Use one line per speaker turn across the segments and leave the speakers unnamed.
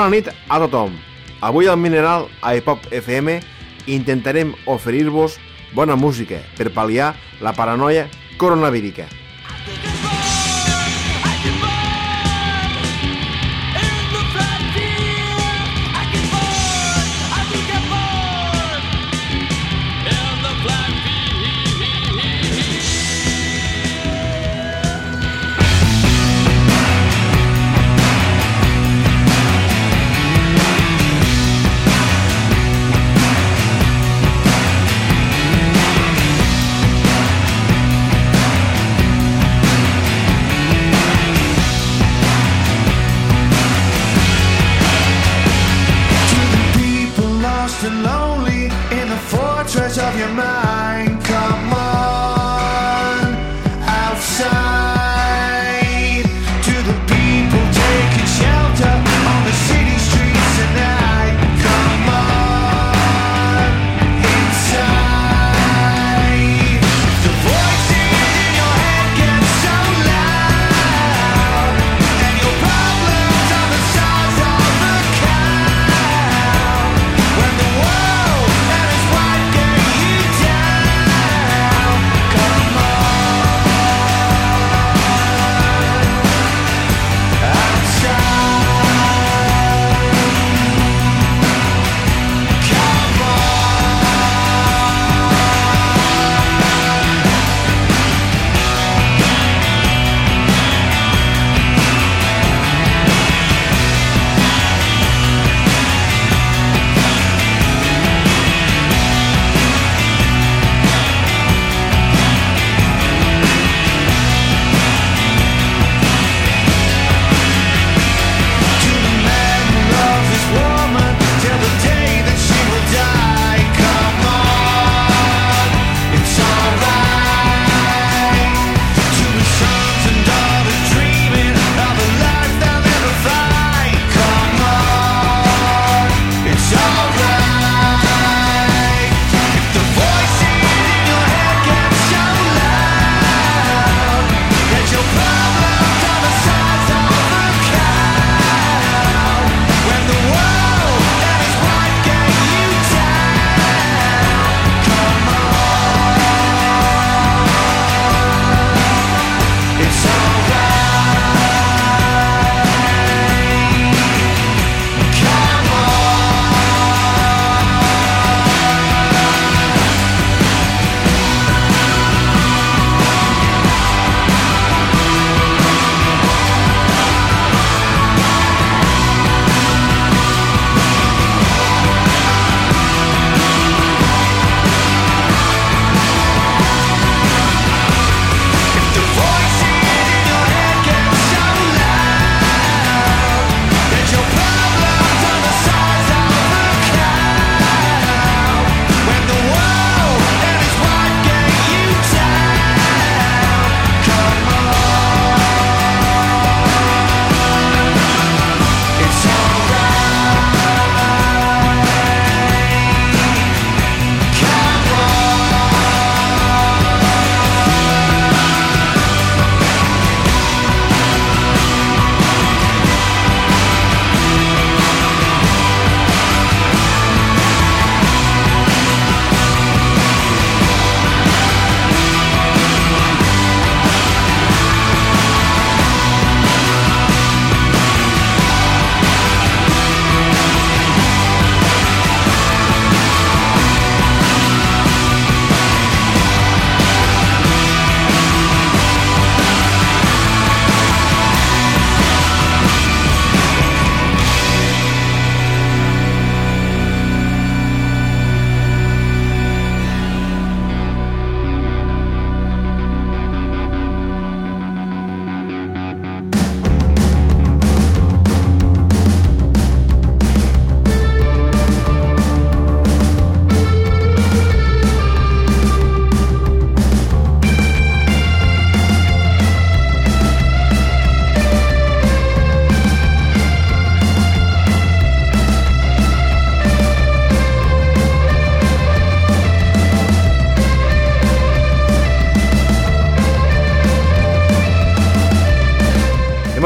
Bona nit a tothom. Avui al Mineral a Hip FM intentarem oferir-vos bona música per pal·liar la paranoia coronavírica.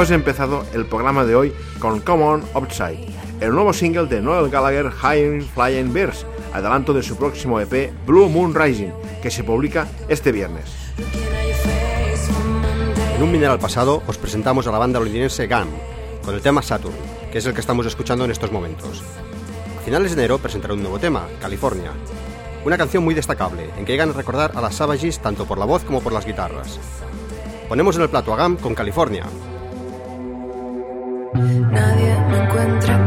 Hemos empezado el programa de hoy con Come On Upside, el nuevo single de Noel Gallagher High Flying Birds, adelanto de su próximo EP Blue Moon Rising, que se publica este viernes.
En un mineral pasado os presentamos a la banda londinense GAM con el tema Saturn, que es el que estamos escuchando en estos momentos. A finales de enero presentará un nuevo tema, California, una canción muy destacable en que llegan a recordar a las Savages tanto por la voz como por las guitarras. Ponemos en el plato a GAM con California,
Nadie me encuentra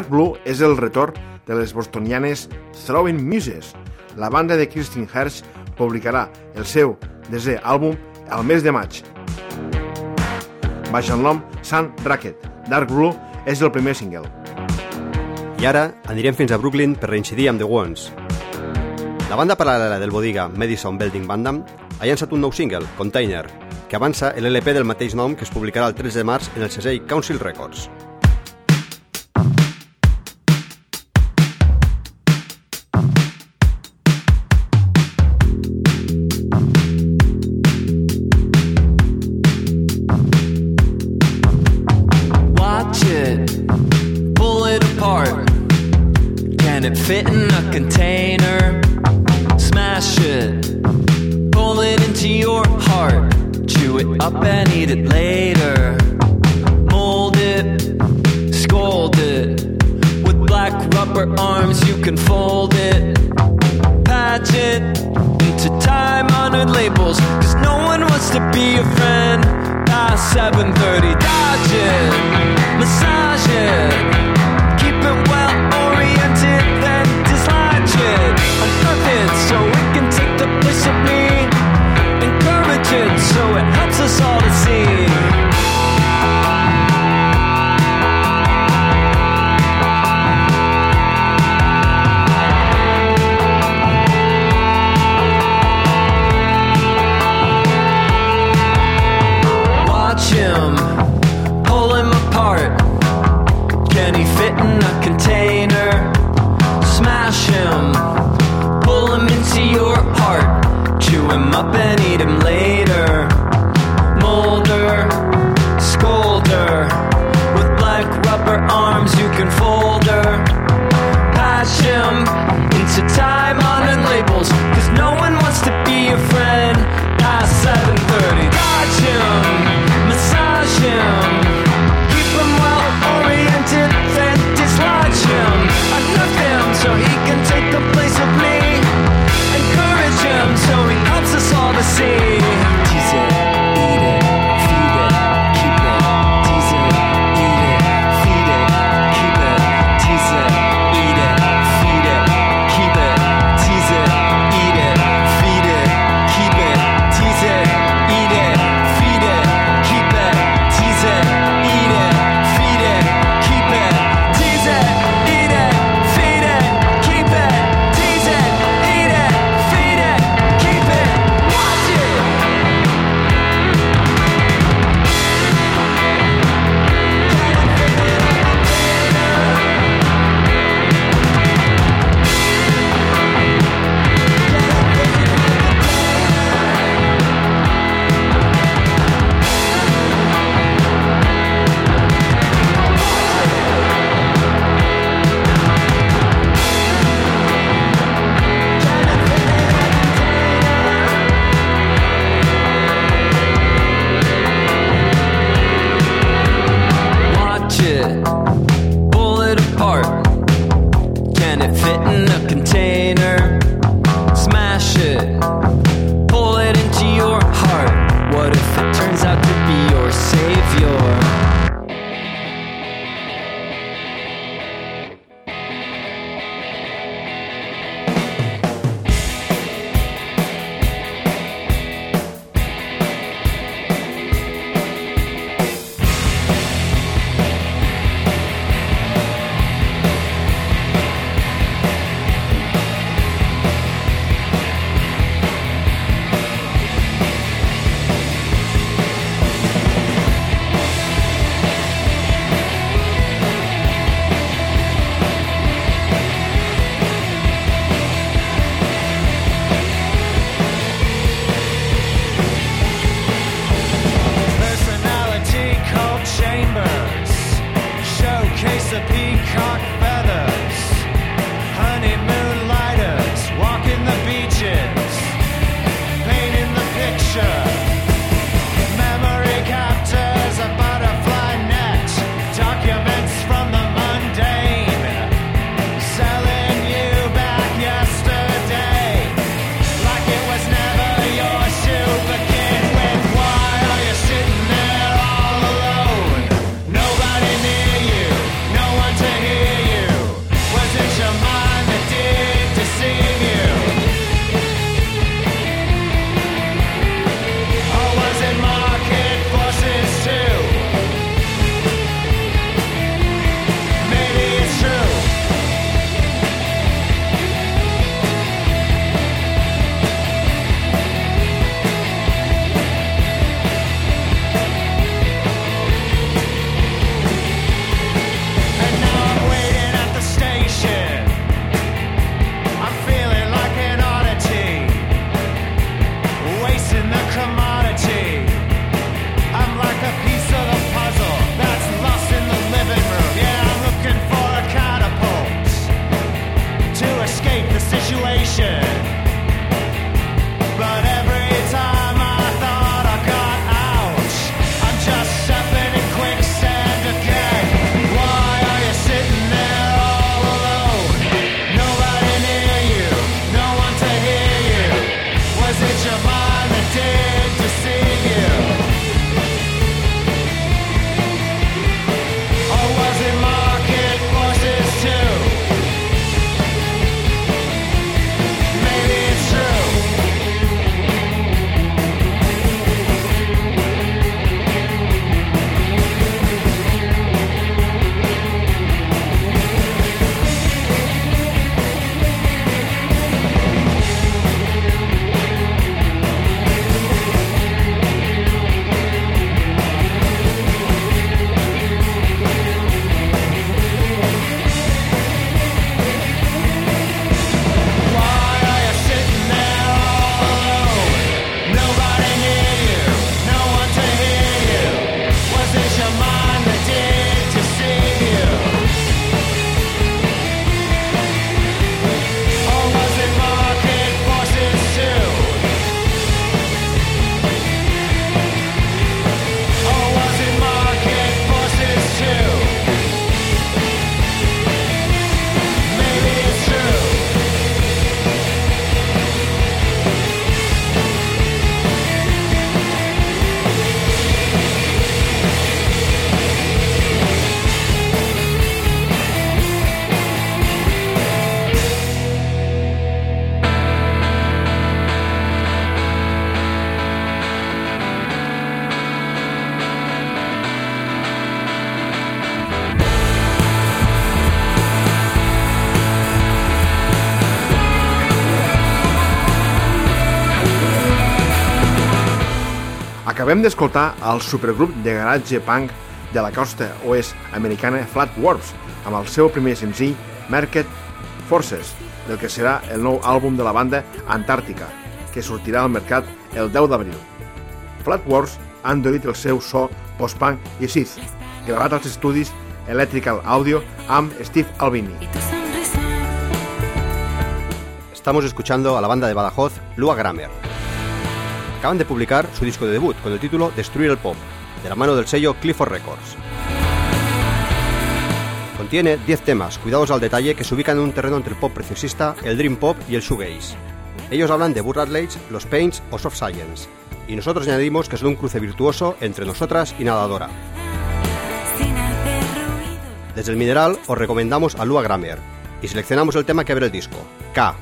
Dark Blue és el retorn de les bostonianes Throwing Muses. La banda de Kristin Hersh publicarà el seu desè àlbum al mes de maig. Baix el nom Sun Racket, Dark Blue és el primer single.
I ara anirem fins a Brooklyn per reincidir amb The Ones. La banda paral·lela del Bodiga Madison Building Bandam ha llançat un nou single, Container, que avança l'LP del mateix nom que es publicarà el 3 de març en el CSI Council Records.
fitting
Acabem d'escoltar el supergrup de garatge punk de la costa oest americana Flat Warps amb el seu primer senzill Market Forces, del que serà el nou àlbum de la banda Antàrtica, que sortirà al mercat el 10 d'abril. Flat Warps han dorit el seu so post-punk i Sith, gravat als estudis Electrical Audio amb Steve Albini.
Estamos escuchando a la banda de Badajoz, Lua Grammer. Acaban de publicar su disco de debut con el título Destruir el Pop, de la mano del sello Clifford Records. Contiene 10 temas, cuidados al detalle, que se ubican en un terreno entre el pop preciosista, el dream pop y el shoegaze. Ellos hablan de Burr los Paints o Soft Science, y nosotros añadimos que son un cruce virtuoso entre nosotras y Nadadora. Desde el Mineral os recomendamos a Lua Grammer y seleccionamos el tema que abre el disco, K,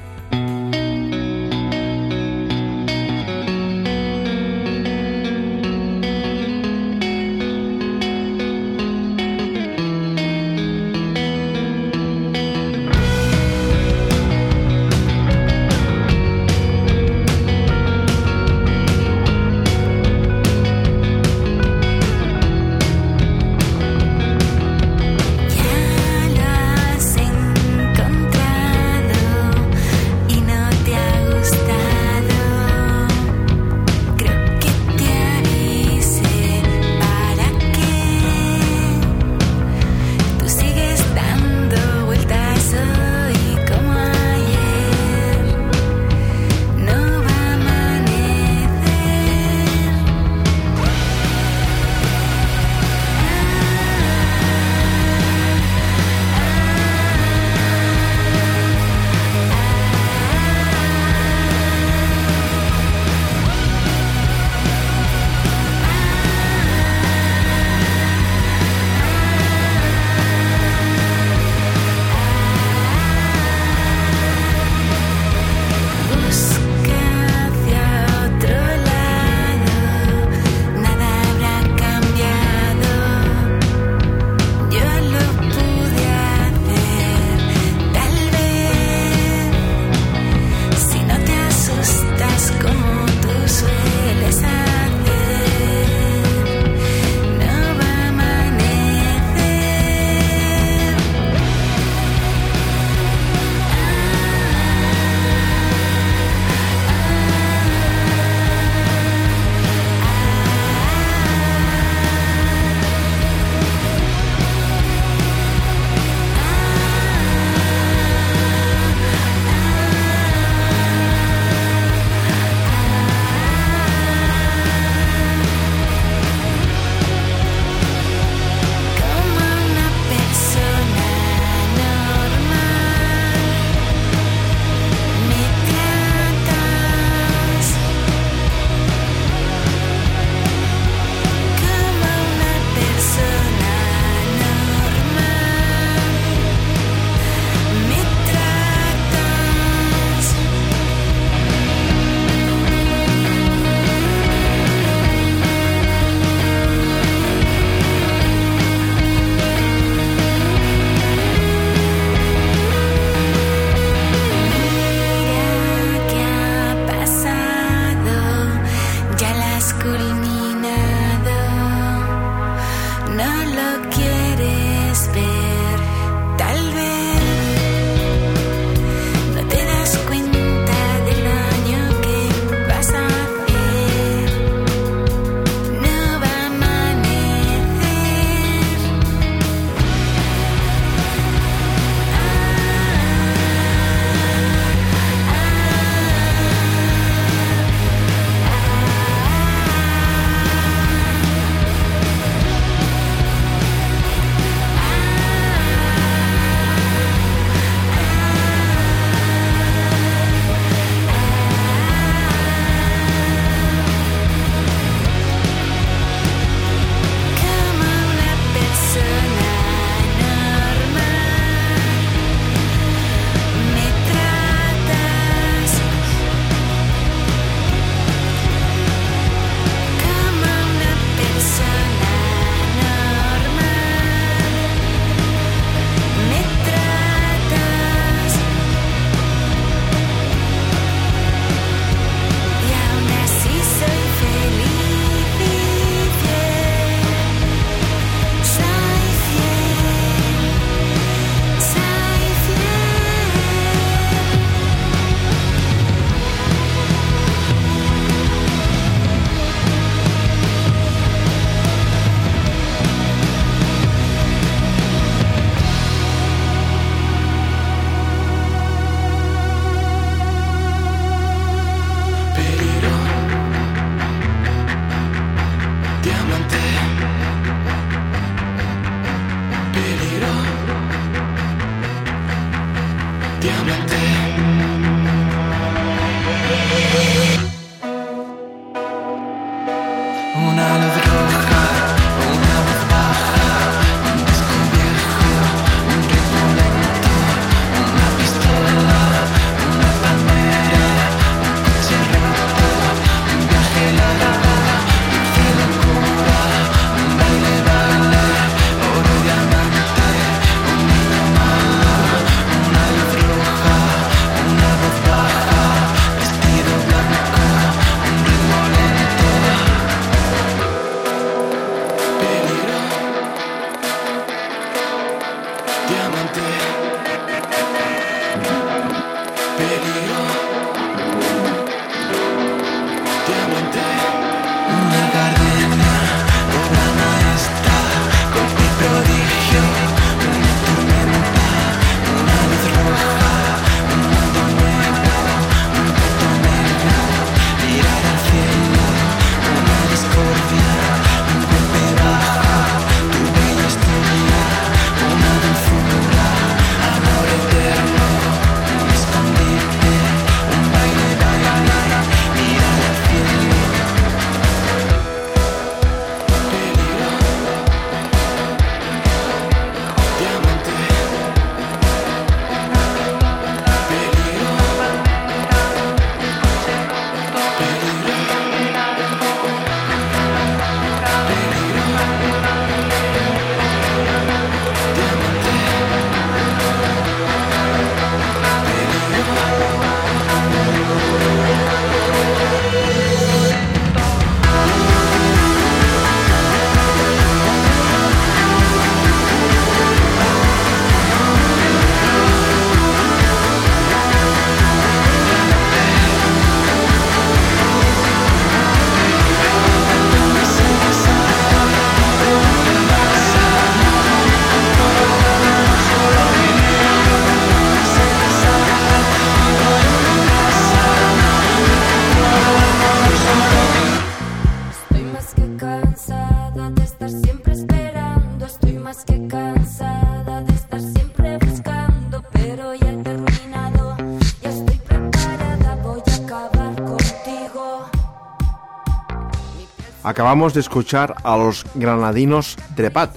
Acabamos de escuchar a los granadinos Trepat,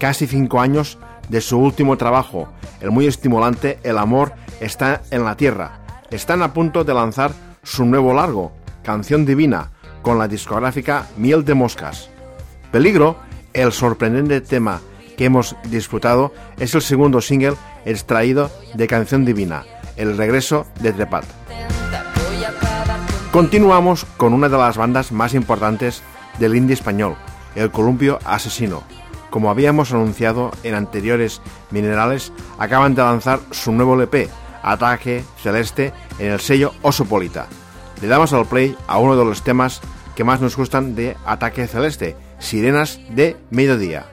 casi cinco años de su último trabajo, el muy estimulante El amor está en la tierra. Están a punto de lanzar su nuevo largo, Canción Divina, con la discográfica Miel de Moscas. Peligro, el sorprendente tema que hemos disfrutado, es el segundo single extraído de Canción Divina, el regreso de Trepat. Continuamos con una de las bandas más importantes del indie español, el Columpio Asesino. Como habíamos anunciado en anteriores minerales, acaban de lanzar su nuevo LP, Ataque Celeste, en el sello Osopolita. Le damos al play a uno de los temas que más nos gustan de Ataque Celeste, Sirenas de Mediodía.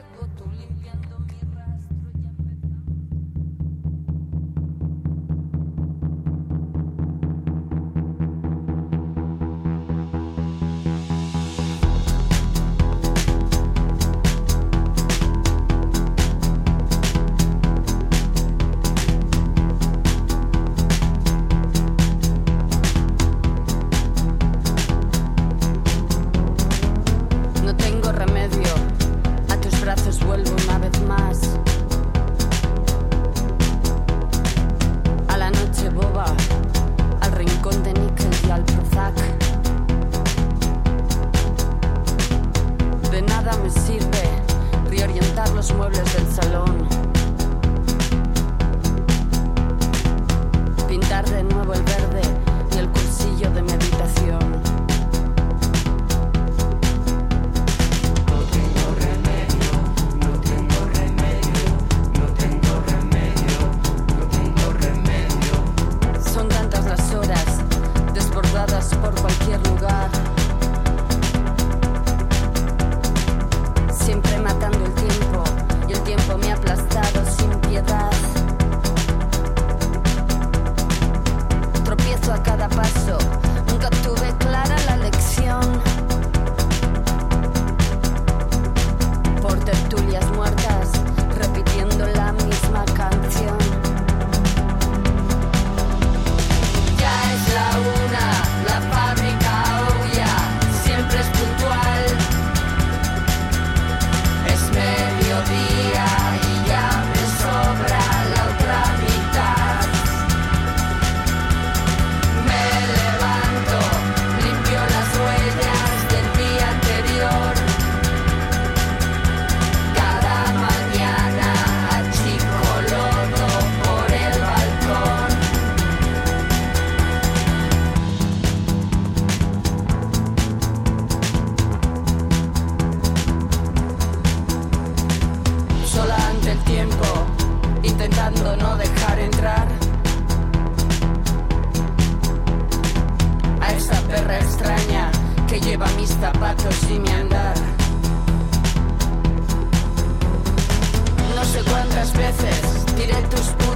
muchas veces, diré tus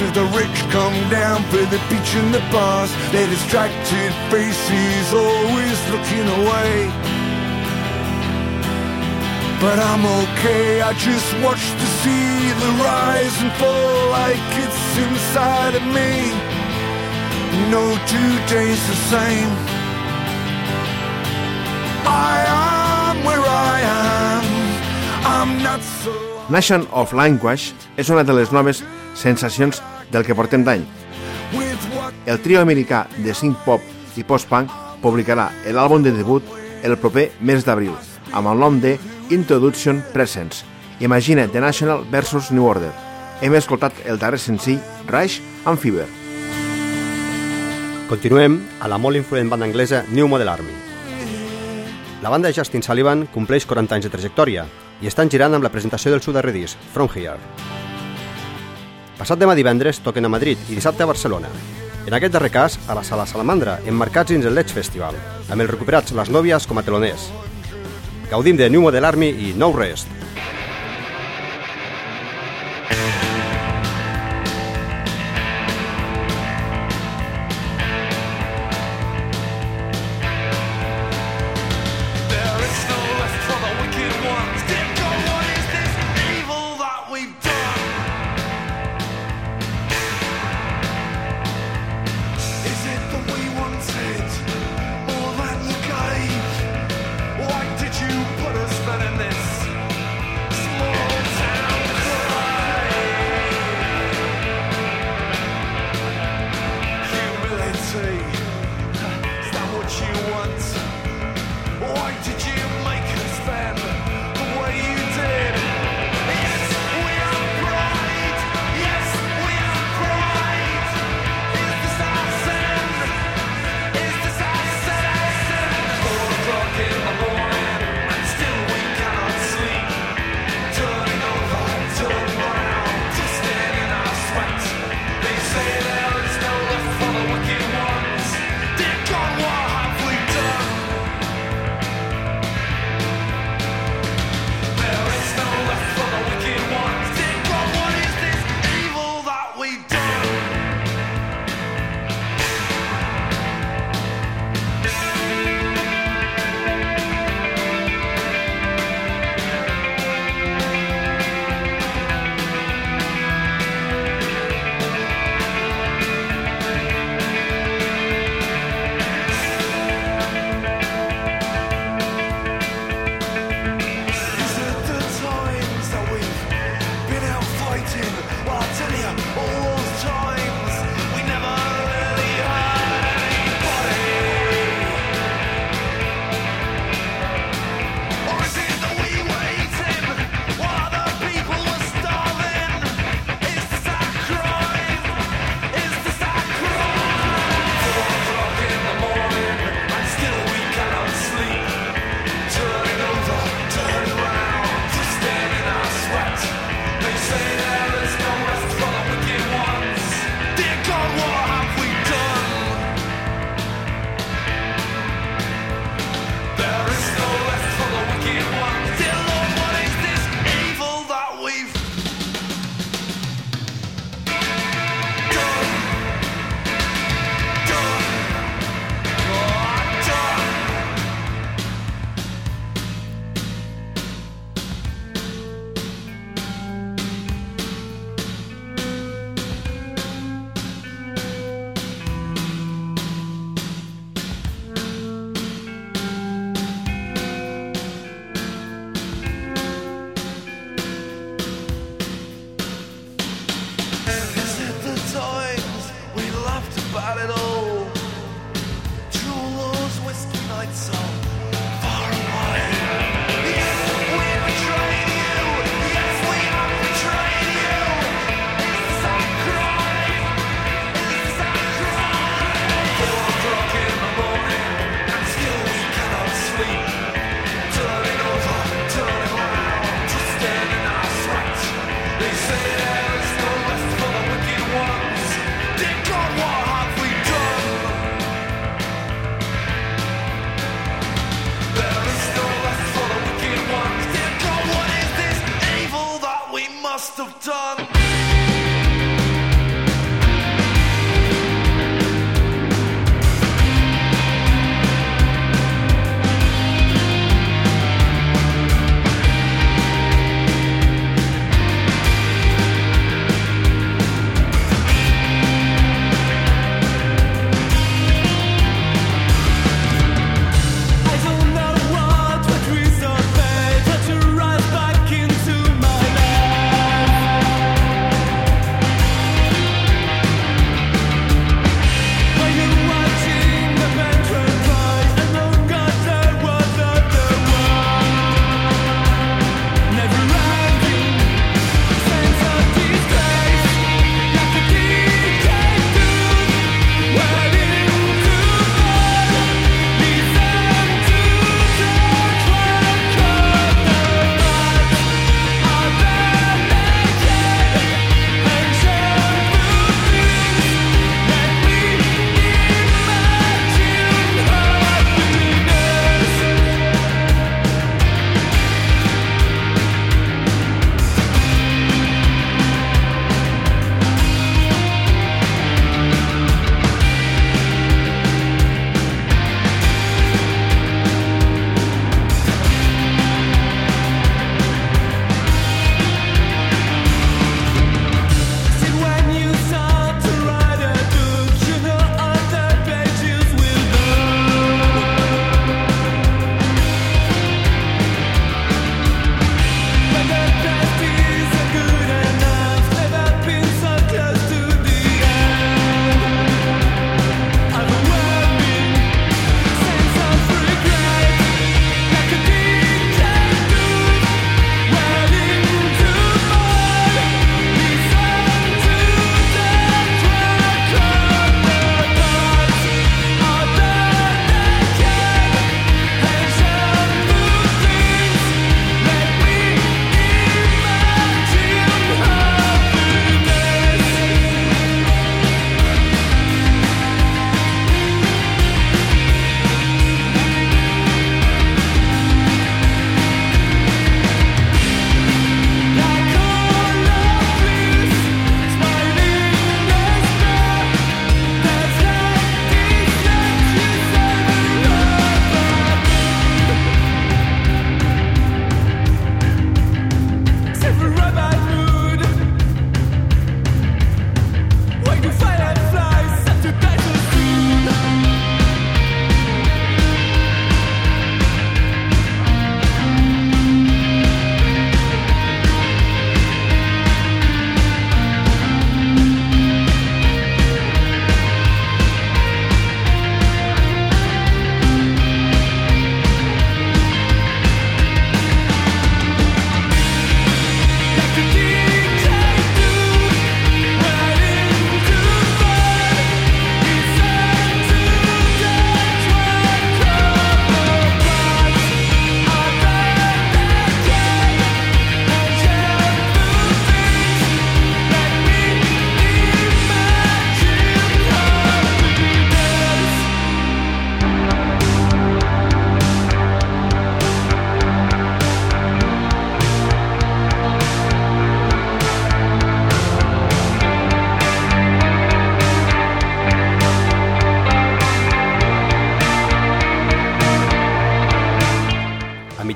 as the rich come down for the beach and the bars. Their distracted faces always looking away. But I'm okay, I just watch the sea, the rise and fall like it's inside of me. No two days the same. I am where I am. I'm not so.
Nation of Language és una de les noves sensacions del que portem d'any. El trio americà de synth pop i post-punk publicarà l'àlbum de debut el proper mes d'abril, amb el nom de Introduction Presents. Imagina The National vs New Order. Hem escoltat el darrer senzill Rush and Fever.
Continuem a la molt influent banda anglesa New Model Army. La banda de Justin Sullivan compleix 40 anys de trajectòria i estan girant amb la presentació del seu darrer disc, From Here. Passat demà divendres toquen a Madrid i dissabte a Barcelona. En aquest darrer cas, a la Sala Salamandra, emmarcats dins el Ledge Festival, amb els recuperats Les Nòvies com a teloners. Gaudim de New Model Army i No Rest.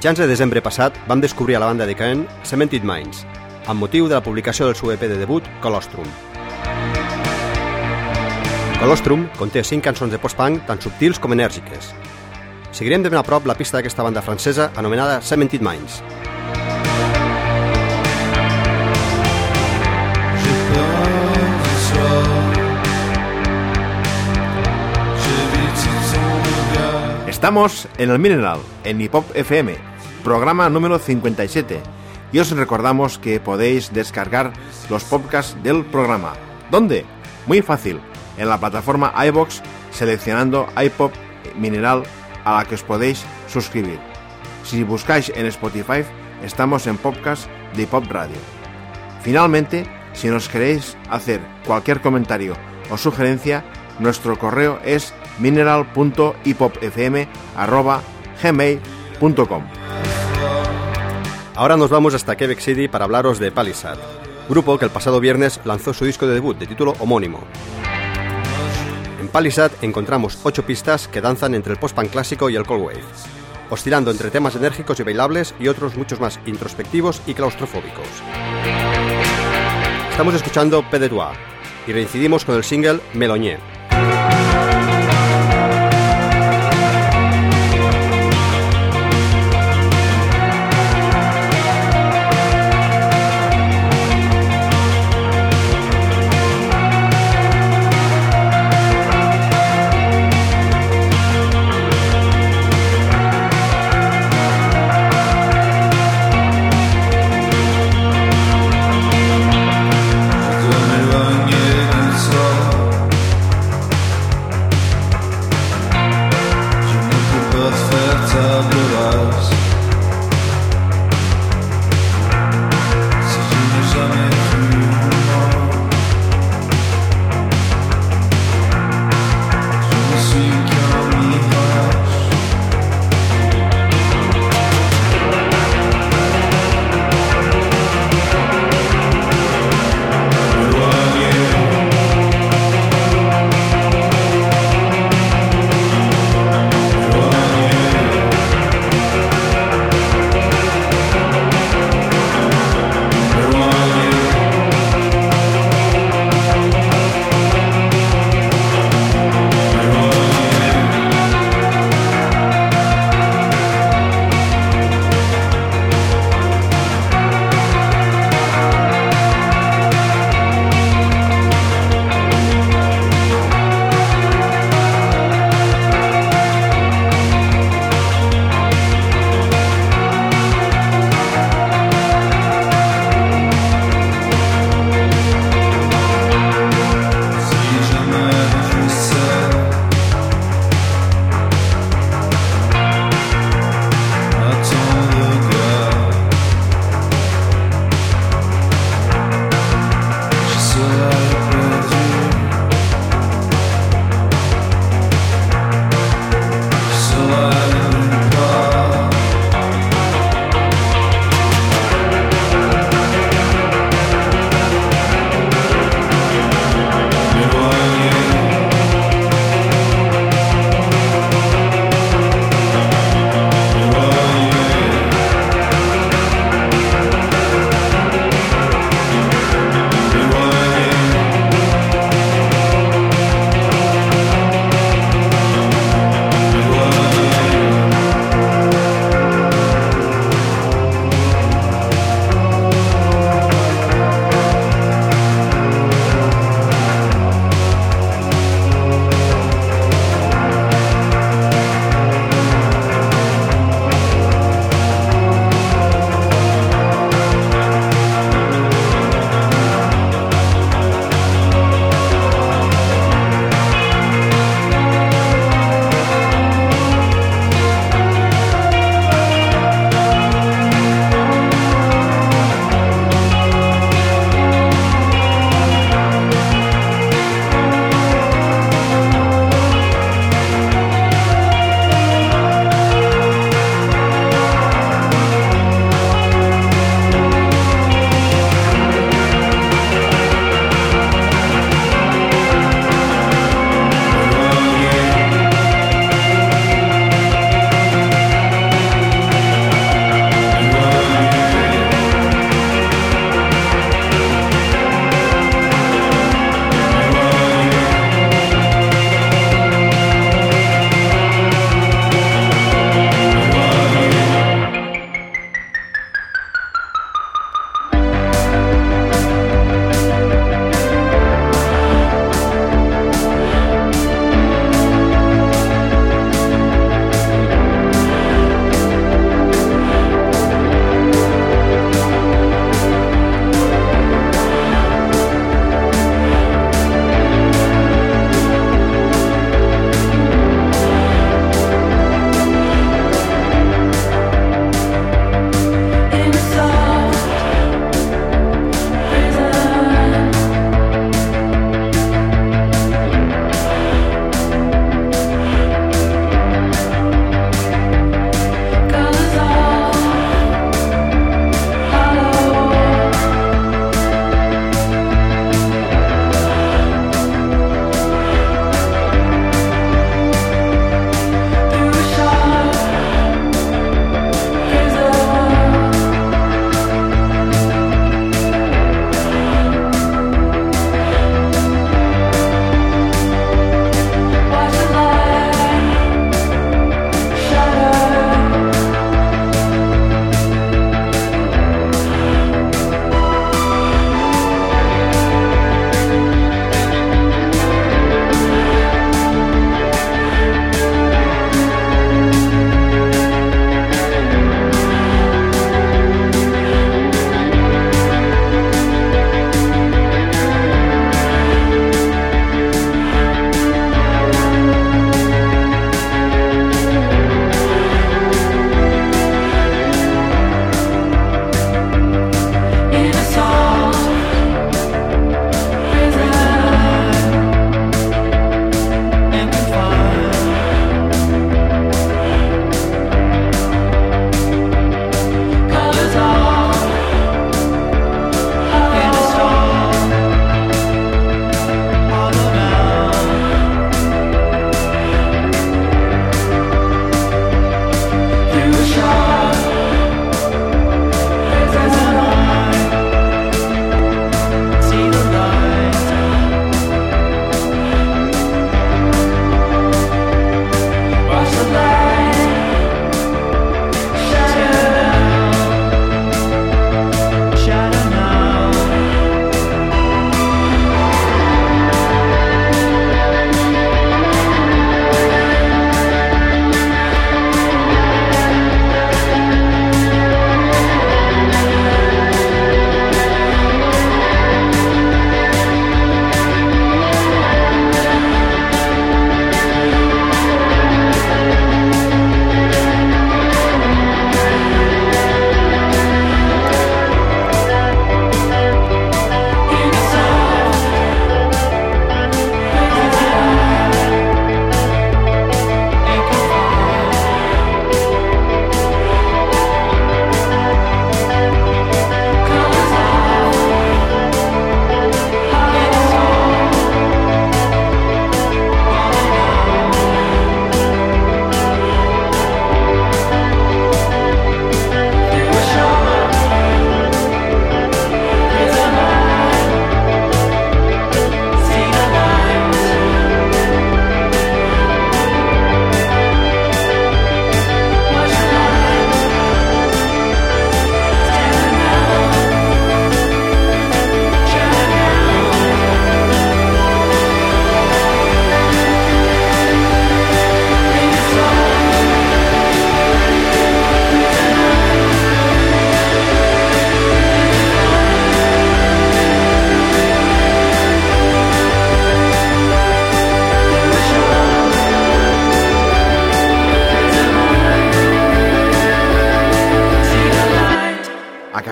Mitjans de desembre passat vam descobrir a la banda de Caen Cemented Minds, amb motiu de la publicació del seu EP de debut, Colostrum. Colostrum conté 5 cançons de post-punk tan subtils com enèrgiques. Seguirem de ben a prop la pista d'aquesta banda francesa anomenada Cemented Minds.
Estamos en el Mineral, en Hip Hop FM, programa número 57. Y os recordamos que podéis descargar los podcasts del programa. ¿Dónde? Muy fácil, en la plataforma iBox seleccionando iPop Mineral a la que os podéis suscribir. Si buscáis en Spotify, estamos en podcast de Hip Hop Radio. Finalmente, si nos queréis hacer cualquier comentario o sugerencia, nuestro correo es mineral.hipopfm.gmail.com
Ahora nos vamos hasta Quebec City para hablaros de Palisade, grupo que el pasado viernes lanzó su disco de debut de título homónimo. En Palisade encontramos ocho pistas que danzan entre el post-punk clásico y el cold wave, oscilando entre temas enérgicos y bailables y otros muchos más introspectivos y claustrofóbicos. Estamos escuchando P de y reincidimos con el single Meloñé.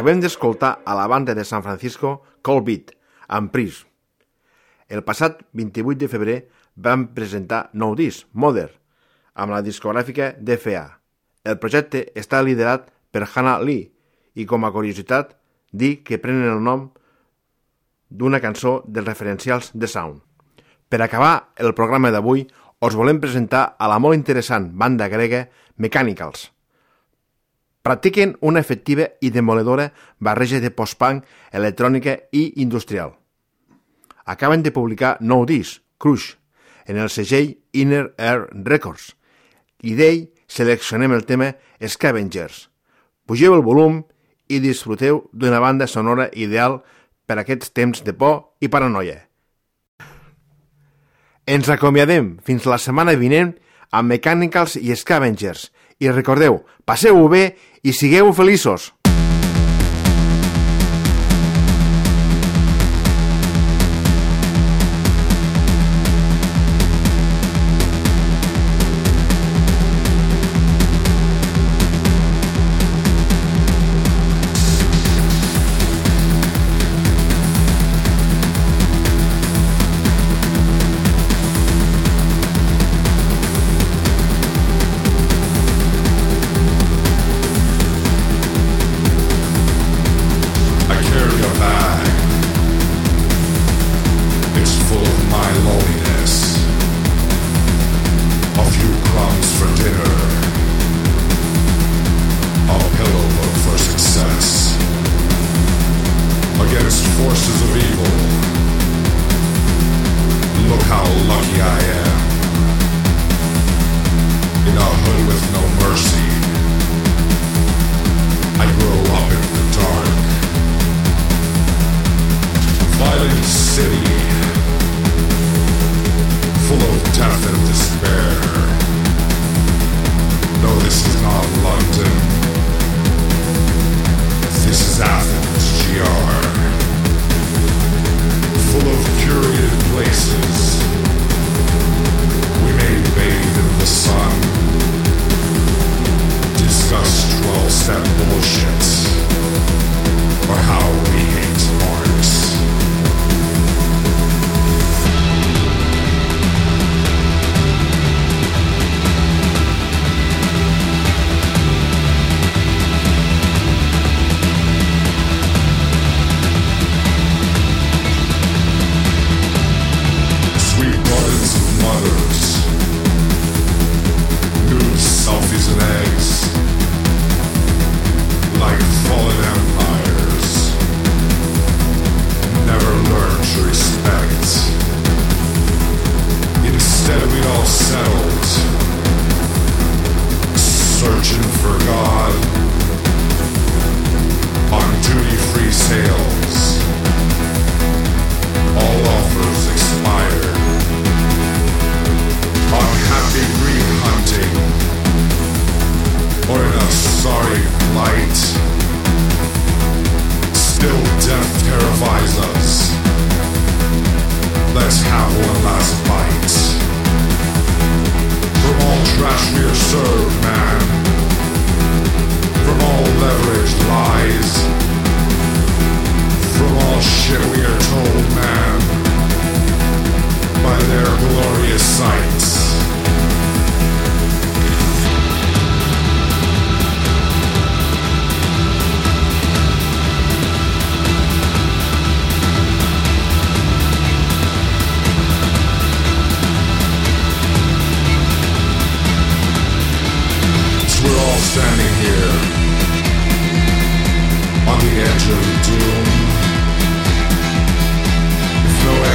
Acabem d'escoltar a la banda de San Francisco Cold Beat, amb Pris. El passat 28 de febrer van presentar nou disc, Mother, amb la discogràfica DFA. El projecte està liderat per Hannah Lee i, com a curiositat, dir que prenen el nom d'una cançó dels referencials de Sound. Per acabar el programa d'avui, us volem presentar a la molt interessant banda grega Mechanicals. Practiquen una efectiva i demoledora barreja de post-punk, electrònica i industrial. Acaben de publicar nou disc, Crush, en el segell Inner Air Records, i d'ell seleccionem el tema Scavengers. Pugeu el volum i disfruteu d'una banda sonora ideal per aquests temps de por i paranoia. Ens acomiadem fins la setmana vinent amb Mechanicals i Scavengers. I recordeu, passeu-ho bé i sigueu feliços!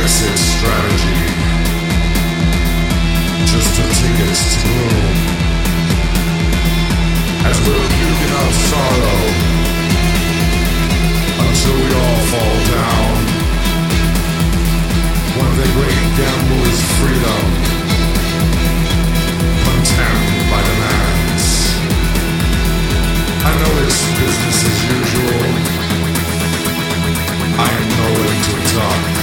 Exit strategy. Just a ticket to gloom. As we're puking up sorrow until we all fall down. One of the great gamble is freedom. Contempt by demands. I know it's business as usual. I am nowhere to talk.